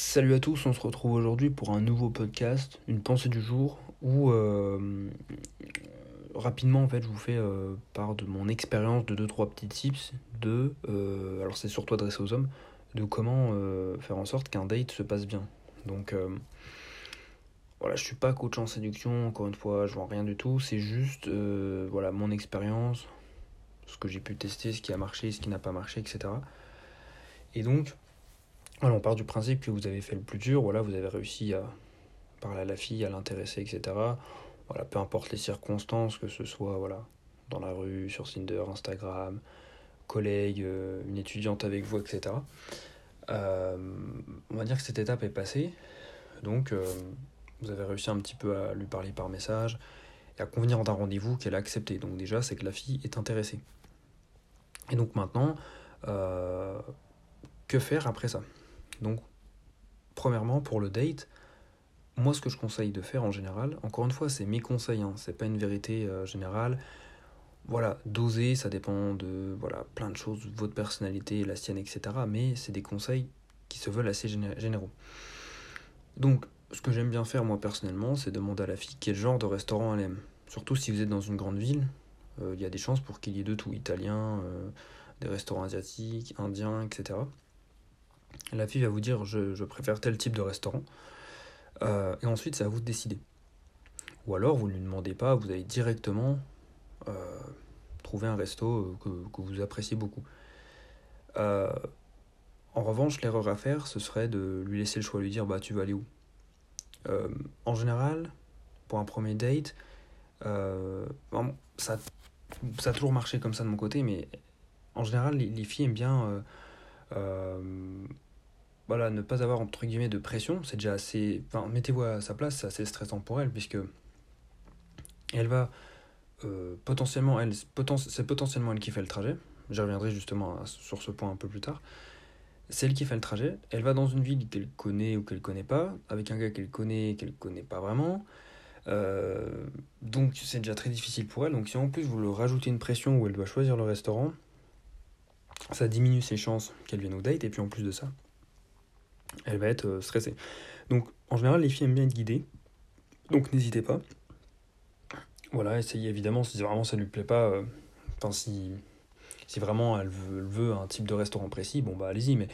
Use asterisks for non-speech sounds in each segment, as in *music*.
Salut à tous, on se retrouve aujourd'hui pour un nouveau podcast, une pensée du jour, où euh, rapidement en fait je vous fais euh, part de mon expérience de 2-3 petits tips de, euh, alors c'est surtout adressé aux hommes, de comment faire en sorte qu'un date se passe bien. Donc voilà, je suis pas coach en séduction, encore une fois, je vois rien du tout, c'est juste voilà mon expérience, ce que j'ai pu tester, ce qui a marché, ce qui n'a pas marché, etc. Et donc voilà, on part du principe que vous avez fait le plus dur, voilà, vous avez réussi à parler à la fille, à l'intéresser, etc. Voilà, peu importe les circonstances, que ce soit voilà, dans la rue, sur Tinder, Instagram, collègue, euh, une étudiante avec vous, etc. Euh, on va dire que cette étape est passée. Donc, euh, vous avez réussi un petit peu à lui parler par message et à convenir d'un rendez-vous qu'elle a accepté. Donc, déjà, c'est que la fille est intéressée. Et donc, maintenant, que faire après ça? Donc, premièrement, pour le date, moi, ce que je conseille de faire en général, encore une fois, c'est mes conseils, hein, c'est pas une vérité euh, générale. Voilà, doser, ça dépend de voilà, plein de choses, votre personnalité, la sienne, etc. Mais c'est des conseils qui se veulent assez généraux. Donc, ce que j'aime bien faire, moi, personnellement, c'est demander à la fille quel genre de restaurant elle aime. Surtout si vous êtes dans une grande ville, euh, il y a des chances pour qu'il y ait de tout, italien, euh, des restaurants asiatiques, indiens, etc. La fille va vous dire je, préfère tel type de restaurant. Euh, et ensuite, c'est à vous de décider. Ou alors, vous ne lui demandez pas, vous allez directement euh, trouver un resto que, vous appréciez beaucoup. Euh, en revanche, l'erreur à faire, ce serait de lui laisser le choix, lui dire bah tu vas aller où? en général, pour un premier date, ça, ça a toujours marché comme ça de mon côté, mais en général, les, filles aiment bien voilà, ne pas avoir entre guillemets de pression, c'est déjà assez. Enfin, mettez-vous à sa place, c'est assez stressant pour elle, puisque elle va euh, potentiellement, elle, c'est potentiellement elle qui fait le trajet. J'y reviendrai justement sur ce point un peu plus tard. C'est elle qui fait le trajet. Elle va dans une ville qu'elle connaît ou qu'elle connaît pas, avec un gars qu'elle connaît qu'elle connaît pas vraiment. Euh, donc c'est déjà très difficile pour elle. Donc si en plus vous le rajoutez une pression où elle doit choisir le restaurant, ça diminue ses chances qu'elle vienne au date. Et puis en plus de ça, elle va être euh, stressée. Donc en général, les filles aiment bien être guidées. Donc n'hésitez pas. Voilà, essayez évidemment, si vraiment ça ne lui plaît pas, euh, enfin si, vraiment elle veut, un type de restaurant précis, bon bah allez-y, mais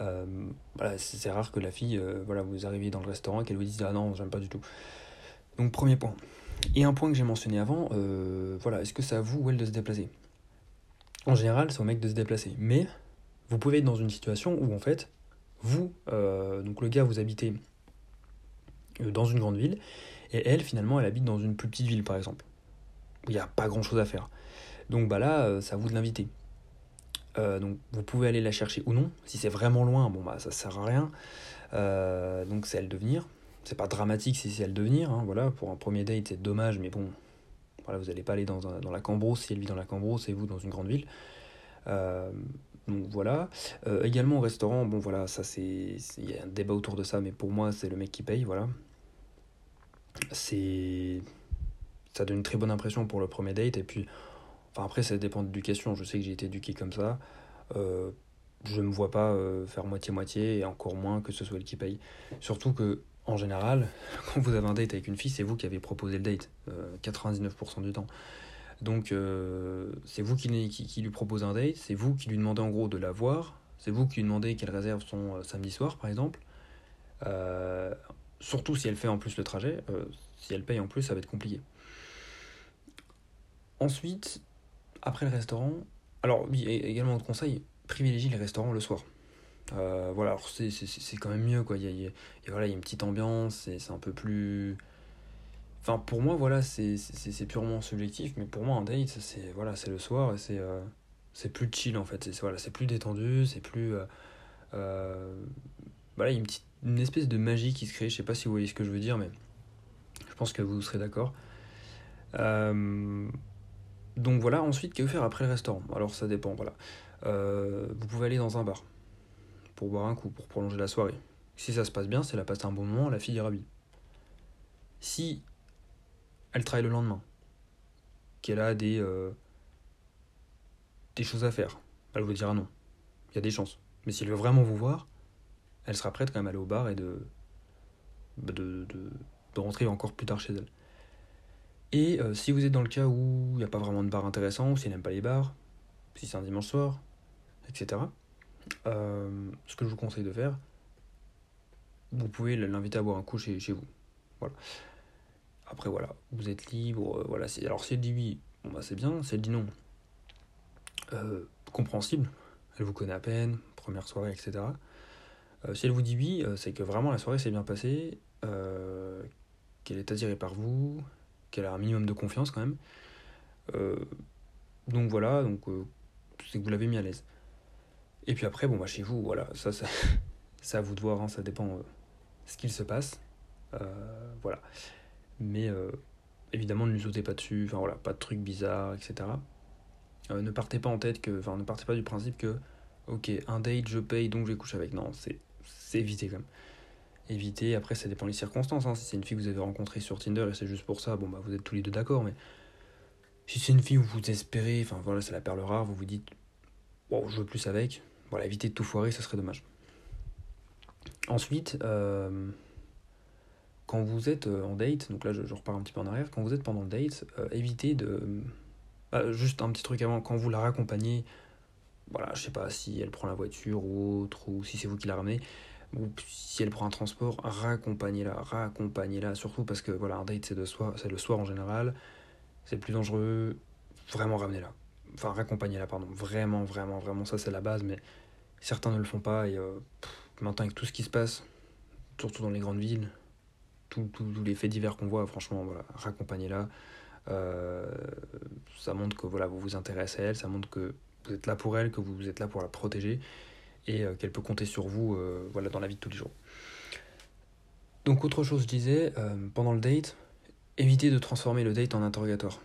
euh, voilà, c'est rare que la fille, voilà, vous arriviez dans le restaurant et qu'elle vous dise ah non, j'aime pas du tout. Donc premier point. Et un point que j'ai mentionné avant, voilà, est-ce que c'est à vous ou elle de se déplacer? En général, c'est au mec de se déplacer. Mais vous pouvez être dans une situation où en fait, vous, euh, donc le gars, vous habitez euh, dans une grande ville, et elle, finalement, elle habite dans une plus petite ville, par exemple, où il n'y a pas grand-chose à faire. Donc bah là, euh, à vous de l'inviter. donc vous pouvez aller la chercher ou non. Si c'est vraiment loin, bon bah ça sert à rien. donc c'est elle de venir. C'est pas dramatique si c'est elle de venir. Hein, voilà, pour un premier date c'est dommage, mais bon, voilà, vous n'allez pas aller dans, dans la Cambrousse si elle vit dans la Cambrousse et vous dans une grande ville. Donc voilà. Euh, également au restaurant, bon voilà, ça c'est. Il y a un débat autour de ça, mais pour moi c'est le mec qui paye, voilà. C'est. Ça donne une très bonne impression pour le premier date, et puis. Enfin après ça dépend de l'éducation, je sais que j'ai été éduqué comme ça. Euh, je ne me vois pas euh, faire moitié-moitié, et encore moins que ce soit elle qui paye. Surtout que, en général, *laughs* quand vous avez un date avec une fille, c'est vous qui avez proposé le date, 99% du temps. Donc euh, c'est vous qui, lui proposez un date, c'est vous qui lui demandez en gros de la voir, c'est vous qui lui demandez qu'elle réserve son euh, samedi soir par exemple. Euh, surtout si elle fait en plus le trajet, si elle paye en plus ça va être compliqué. Ensuite, après le restaurant, alors oui, également autre conseil, privilégiez les restaurants le soir. Voilà, c'est quand même mieux quoi, il y a, voilà, il y a une petite ambiance, c'est un peu plus Enfin, pour moi, voilà, c'est purement subjectif, mais pour moi, un date, c'est voilà, le soir et c'est euh, c'est plus chill en fait. C'est voilà, plus détendu, c'est plus. Euh, euh, voilà, il y a une, petite, une espèce de magie qui se crée. Je sais pas si vous voyez ce que je veux dire, mais je pense que vous serez d'accord. donc voilà, ensuite, que faire après le restaurant? Alors ça dépend, voilà. vous pouvez aller dans un bar pour boire un coup, pour prolonger la soirée. Si ça se passe bien, c'est la passe un bon moment, la fille est ravie. Si elle travaille le lendemain, qu'elle a des, euh, des choses à faire, elle vous dira non. Il y a des chances. Mais si elle veut vraiment vous voir, elle sera prête quand même à aller au bar et de, bah, de rentrer encore plus tard chez elle. Et euh, si vous êtes dans le cas où il n'y a pas vraiment de bar intéressant, ou si elle n'aime pas les bars, si c'est un dimanche soir, etc., euh, ce que je vous conseille de faire, vous pouvez l'inviter à boire un coup chez, vous. Voilà. Après, voilà, vous êtes libre. euh, voilà, alors si elle dit oui, bon, bah, c'est bien. Si elle dit non, euh, compréhensible. Elle vous connaît à peine, première soirée, etc. Si elle vous dit oui, c'est que vraiment la soirée s'est bien passée, qu'elle est attirée par vous, qu'elle a un minimum de confiance quand même. Donc voilà, donc c'est que vous l'avez mis à l'aise. Et puis après, bon bah chez vous, voilà, ça, ça *laughs* c'est à vous de voir, hein, ça dépend euh, ce qu'il se passe. Euh, voilà. Mais euh, évidemment, ne lui sautez pas dessus, enfin voilà, pas de trucs bizarres, etc. Ne partez pas en tête que, enfin ne partez pas du principe que, ok, un date, je paye, donc je vais coucher avec. Non, c'est éviter quand même. Éviter, après ça dépend des circonstances. hein. Si c'est une fille que vous avez rencontrée sur Tinder et c'est juste pour ça, bon bah vous êtes tous les deux d'accord, mais si c'est une fille où vous espérez, enfin voilà, c'est la perle rare, vous vous dites, bon, je veux plus avec, voilà, évitez de tout foirer, ça serait dommage. Ensuite, euh, quand vous êtes euh, en date, donc là je, repars un petit peu en arrière, quand vous êtes pendant le date, euh, évitez de. bah, juste un petit truc avant, quand vous la raccompagnez, voilà, je sais pas si elle prend la voiture ou autre, ou si c'est vous qui la ramenez, ou si elle prend un transport, raccompagnez-la, raccompagnez-la, surtout parce que voilà, un date c'est de soir, c'est le soir en général, c'est le plus dangereux, vraiment ramenez-la. Enfin, raccompagnez-la, pardon, vraiment, vraiment, vraiment, ça c'est la base, mais certains ne le font pas, et euh, maintenant avec tout ce qui se passe, surtout dans les grandes villes, tous les faits divers qu'on voit, franchement, voilà, raccompagnez-la. Euh, ça montre que voilà, vous vous intéressez à elle, ça montre que vous êtes là pour elle, que vous êtes là pour la protéger et euh, qu'elle peut compter sur vous voilà, dans la vie de tous les jours. Donc autre chose, je disais, pendant le date, évitez de transformer le date en interrogatoire.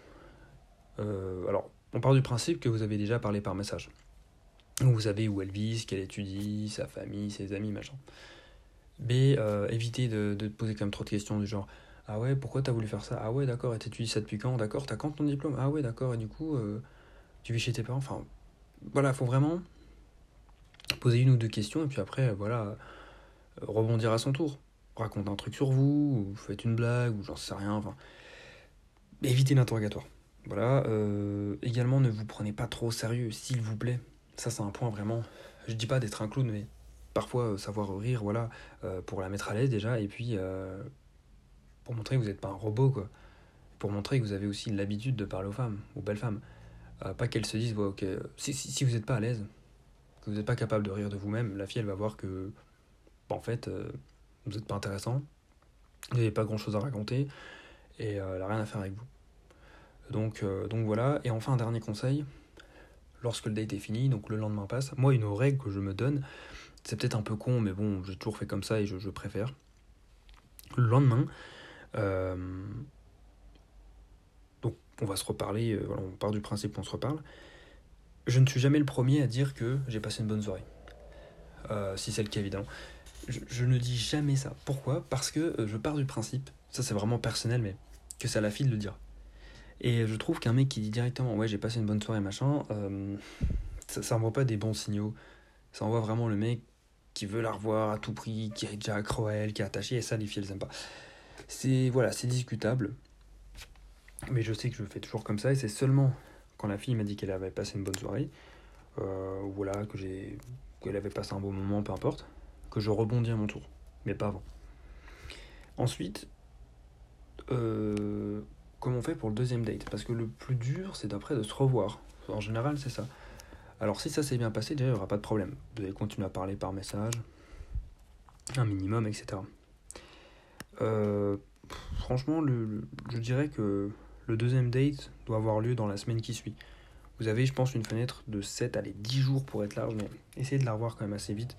Alors, on part du principe que vous avez déjà parlé par message. Vous savez où elle vit, ce qu'elle étudie, sa famille, ses amis, machin. Mais euh, évitez de, poser quand même trop de questions du genre Ah ouais, pourquoi t'as voulu faire ça? Ah ouais, d'accord, et t'étudies ça depuis quand? D'accord, t'as quand ton diplôme? Ah ouais, d'accord, et du coup, euh, tu vis chez tes parents? Enfin, voilà, faut vraiment poser une ou deux questions et puis après, voilà, rebondir à son tour. Raconte un truc sur vous, ou faites une blague, ou j'en sais rien. Enfin, évitez l'interrogatoire. Voilà. euh, également, ne vous prenez pas trop au sérieux, s'il vous plaît. Ça, c'est un point vraiment. Je dis pas d'être un clown, mais parfois euh, savoir rire, voilà, euh, pour la mettre à l'aise déjà, et puis pour montrer que vous n'êtes pas un robot, quoi. Pour montrer que vous avez aussi l'habitude de parler aux femmes, aux belles femmes. Pas qu'elles se disent, ok, si, vous n'êtes pas à l'aise, que vous n'êtes pas capable de rire de vous-même, la fille, elle va voir que, bah, en fait, vous n'êtes pas intéressant, vous n'avez pas grand-chose à raconter, et elle n'a rien à faire avec vous. Donc, euh, donc voilà, et enfin, un dernier conseil, lorsque le date est fini, donc le lendemain passe, moi, une règle que je me donne, c'est peut-être un peu con, mais bon, j'ai toujours fait comme ça et je, préfère. Le lendemain, euh, donc on va se reparler, euh, on part du principe qu'on se reparle. Je ne suis jamais le premier à dire que j'ai passé une bonne soirée. Si c'est le cas, évidemment. Je, ne dis jamais ça. Pourquoi? Parce que je pars du principe, ça c'est vraiment personnel, mais que à la fille de le dire. Et je trouve qu'un mec qui dit directement ouais j'ai passé une bonne soirée machin, euh, ça, ça envoie pas des bons signaux. Ça envoie vraiment le mec qui veut la revoir à tout prix, qui est déjà à elle, qui est attaché, et ça les filles elles aiment pas. C'est voilà, c'est discutable. Mais je sais que je fais toujours comme ça, et c'est seulement quand la fille m'a dit qu'elle avait passé une bonne soirée, euh, voilà, que j'ai qu'elle avait passé un bon moment, peu importe, que je rebondis à mon tour. Mais pas avant. Ensuite, euh, comment on fait pour le deuxième date Parce que le plus dur, c'est d'après de se revoir. En général, c'est ça. Alors si ça s'est bien passé, déjà, il n'y aura pas de problème. Vous allez continuer à parler par message, un minimum, etc. Euh, franchement, je dirais que le deuxième date doit avoir lieu dans la semaine qui suit. Vous avez, je pense, une fenêtre de 7, allez, 10 jours pour être large, mais essayez de la revoir quand même assez vite.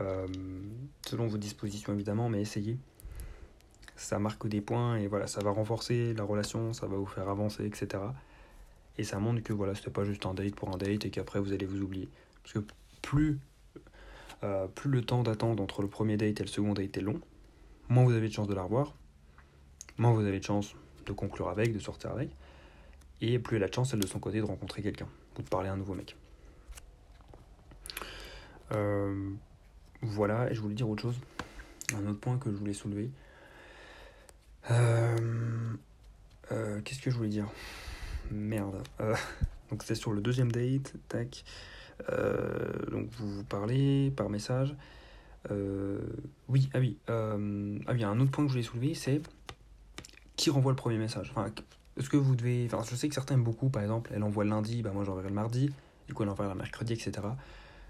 Euh, selon vos dispositions, évidemment, mais essayez. Ça marque des points et voilà, ça va renforcer la relation, ça va vous faire avancer, etc. Et ça montre que voilà, c'était pas juste un date pour un date et qu'après vous allez vous oublier. Parce que plus, euh, plus le temps d'attente entre le premier date et le second date est long, moins vous avez de chance de la revoir, moins vous avez de chance de conclure avec, de sortir avec, et plus elle a de chance, elle de son côté, de rencontrer quelqu'un ou de parler à un nouveau mec. Euh, voilà, et je voulais dire autre chose. Un autre point que je voulais soulever. Euh, euh, Qu'est-ce que je voulais dire? Merde. Euh, *laughs* donc c'était sur le deuxième date. Tac. Donc vous vous parlez par message. Oui, ah oui. ah oui, un autre point que je voulais soulever, c'est qui renvoie le premier message? Enfin, est-ce que vous devez. Enfin, je sais que certains aiment beaucoup, par exemple, elle envoie le lundi, bah moi j'enverrai le mardi, du coup elle envoie le mercredi, etc.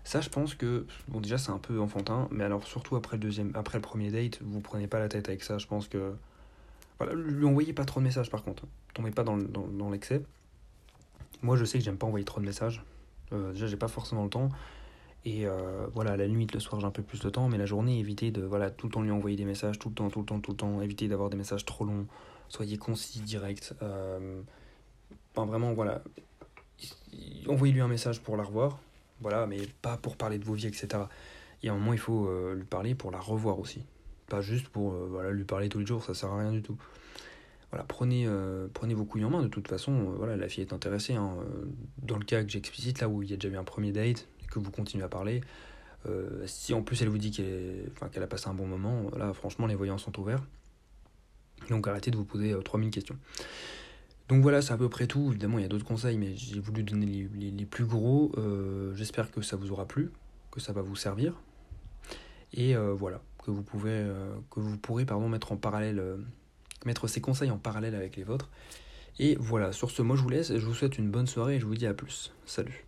Ça, je pense que, bon, déjà c'est un peu enfantin, mais alors surtout après le deuxième, après le premier date, vous prenez pas la tête avec ça. Je pense que, voilà, lui envoyez pas trop de messages par contre. Tombez pas dans, dans, l'excès. Moi, je sais que j'aime pas envoyer trop de messages. Euh, déjà, j'ai pas forcément le temps. Et euh, voilà, la nuit, le soir, j'ai un peu plus de temps, mais la journée, évitez de voilà, tout le temps lui envoyer des messages, tout le temps, tout le temps, tout le temps. Évitez d'avoir des messages trop longs. Soyez concis, direct. Euh, vraiment, voilà. Envoyez-lui un message pour la revoir, voilà, mais pas pour parler de vos vies, etc. Et à un moment, il faut euh, lui parler pour la revoir aussi. Pas juste pour euh, lui parler tous les jours, ça sert à rien du tout. Voilà, prenez, euh, vos couilles en main, de toute façon, euh, voilà, la fille est intéressée. hein. Dans le cas que j'explicite, là où il y a déjà eu un premier date, et que vous continuez à parler, si en plus elle vous dit qu'elle a passé un bon moment, là franchement les voyants sont ouverts. Donc arrêtez de vous poser euh, 3000 questions. Donc voilà, c'est à peu près tout. Évidemment, il y a d'autres conseils, mais j'ai voulu donner les, plus gros. J'espère que ça vous aura plu, que ça va vous servir. Et voilà, que vous, pouvez, euh, que vous pourrez pardon, mettre en parallèle, euh, mettre ces conseils en parallèle avec les vôtres. Et voilà, sur ce, moi je vous laisse, je vous souhaite une bonne soirée et je vous dis à plus. Salut